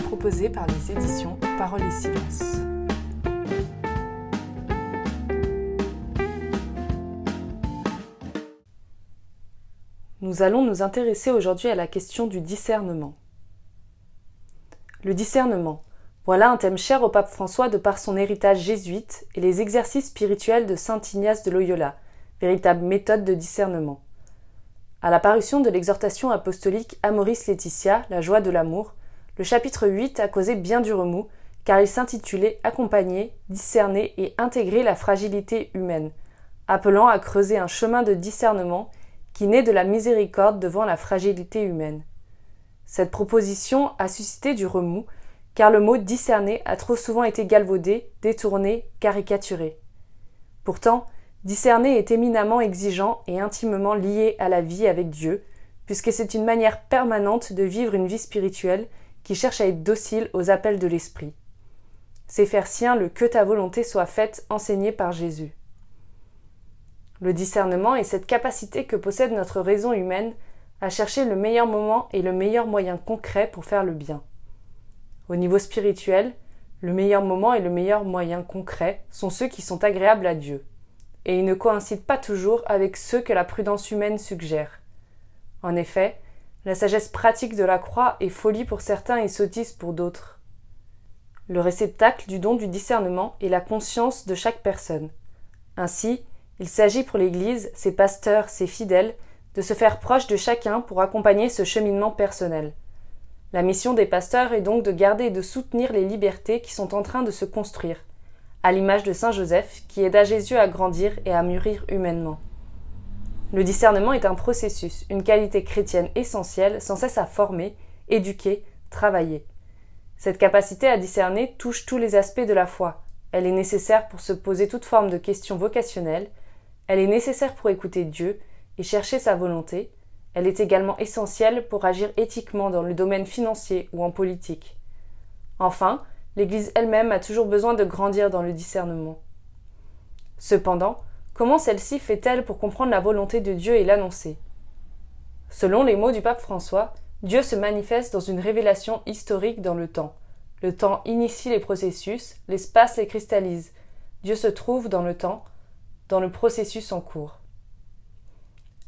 proposé par les éditions et. Nous allons nous intéresser aujourd'hui à la question du discernement. Le discernement. Voilà un thème cher au pape François de par son héritage jésuite et les exercices spirituels de saint Ignace de Loyola, véritable méthode de discernement. À la parution de l'exhortation apostolique Amoris Laetitia, la joie de l'amour, le chapitre 8 a causé bien du remous, car il s'intitulait Accompagner, discerner et intégrer la fragilité humaine, appelant à creuser un chemin de discernement qui naît de la miséricorde devant la fragilité humaine. Cette proposition a suscité du remous, car le mot discerner a trop souvent été galvaudé, détourné, caricaturé. Pourtant, Discerner est éminemment exigeant et intimement lié à la vie avec Dieu, puisque c'est une manière permanente de vivre une vie spirituelle qui cherche à être docile aux appels de l'Esprit. C'est faire sien le que ta volonté soit faite enseigné par Jésus. Le discernement est cette capacité que possède notre raison humaine à chercher le meilleur moment et le meilleur moyen concret pour faire le bien. Au niveau spirituel, le meilleur moment et le meilleur moyen concret sont ceux qui sont agréables à Dieu et ils ne coïncident pas toujours avec ceux que la prudence humaine suggère. En effet, la sagesse pratique de la croix est folie pour certains et sottise pour d'autres. Le réceptacle du don du discernement est la conscience de chaque personne. Ainsi, il s'agit pour l'Église, ses pasteurs, ses fidèles, de se faire proche de chacun pour accompagner ce cheminement personnel. La mission des pasteurs est donc de garder et de soutenir les libertés qui sont en train de se construire, à l'image de Saint Joseph, qui aida Jésus à grandir et à mûrir humainement. Le discernement est un processus, une qualité chrétienne essentielle, sans cesse à former, éduquer, travailler. Cette capacité à discerner touche tous les aspects de la foi. Elle est nécessaire pour se poser toute forme de questions vocationnelles, elle est nécessaire pour écouter Dieu et chercher sa volonté, elle est également essentielle pour agir éthiquement dans le domaine financier ou en politique. Enfin, l'Église elle-même a toujours besoin de grandir dans le discernement. Cependant, comment celle-ci fait-elle pour comprendre la volonté de Dieu et l'annoncer? Selon les mots du pape François, Dieu se manifeste dans une révélation historique dans le temps. Le temps initie les processus, l'espace les cristallise. Dieu se trouve dans le temps, dans le processus en cours.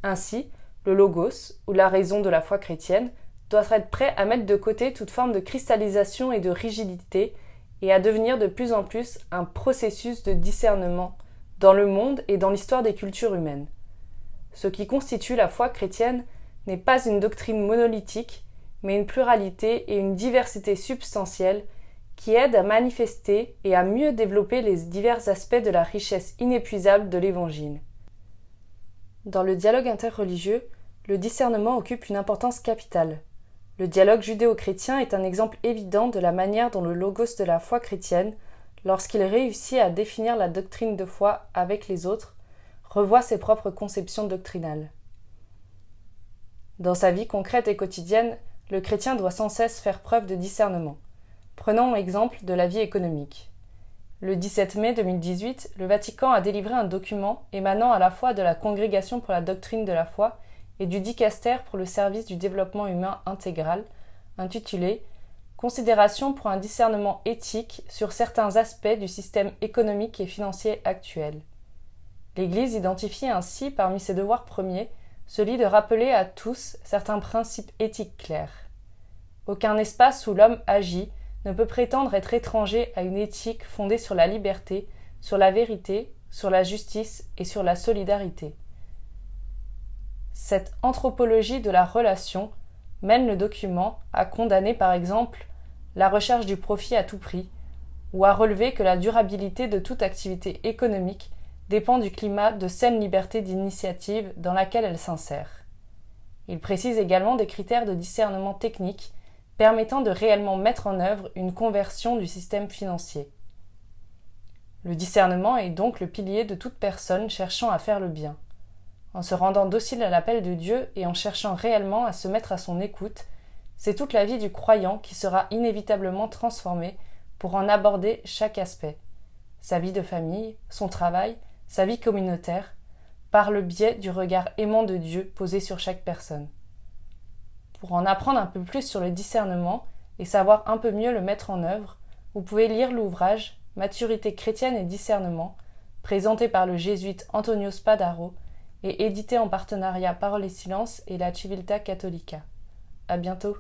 Ainsi, le logos, ou la raison de la foi chrétienne, doit être prêt à mettre de côté toute forme de cristallisation et de rigidité et à devenir de plus en plus un processus de discernement dans le monde et dans l'histoire des cultures humaines. Ce qui constitue la foi chrétienne n'est pas une doctrine monolithique, mais une pluralité et une diversité substantielle qui aident à manifester et à mieux développer les divers aspects de la richesse inépuisable de l'Évangile. Dans le dialogue interreligieux, le discernement occupe une importance capitale. Le dialogue judéo-chrétien est un exemple évident de la manière dont le logos de la foi chrétienne, lorsqu'il réussit à définir la doctrine de foi avec les autres, revoit ses propres conceptions doctrinales. Dans sa vie concrète et quotidienne, le chrétien doit sans cesse faire preuve de discernement. Prenons exemple de la vie économique. Le 17 mai 2018, le Vatican a délivré un document émanant à la fois de la Congrégation pour la doctrine de la foi et du Dicaster pour le service du développement humain intégral, intitulé Considération pour un discernement éthique sur certains aspects du système économique et financier actuel. L'Église identifie ainsi parmi ses devoirs premiers celui de rappeler à tous certains principes éthiques clairs. Aucun espace où l'homme agit ne peut prétendre être étranger à une éthique fondée sur la liberté, sur la vérité, sur la justice et sur la solidarité. Cette anthropologie de la relation mène le document à condamner par exemple la recherche du profit à tout prix, ou à relever que la durabilité de toute activité économique dépend du climat de saine liberté d'initiative dans laquelle elle s'insère. Il précise également des critères de discernement technique permettant de réellement mettre en œuvre une conversion du système financier. Le discernement est donc le pilier de toute personne cherchant à faire le bien en se rendant docile à l'appel de Dieu et en cherchant réellement à se mettre à son écoute, c'est toute la vie du croyant qui sera inévitablement transformée pour en aborder chaque aspect sa vie de famille, son travail, sa vie communautaire, par le biais du regard aimant de Dieu posé sur chaque personne. Pour en apprendre un peu plus sur le discernement, et savoir un peu mieux le mettre en œuvre, vous pouvez lire l'ouvrage Maturité chrétienne et discernement, présenté par le jésuite Antonio Spadaro et édité en partenariat Parole et Silence et la Civiltà Cattolica. À bientôt!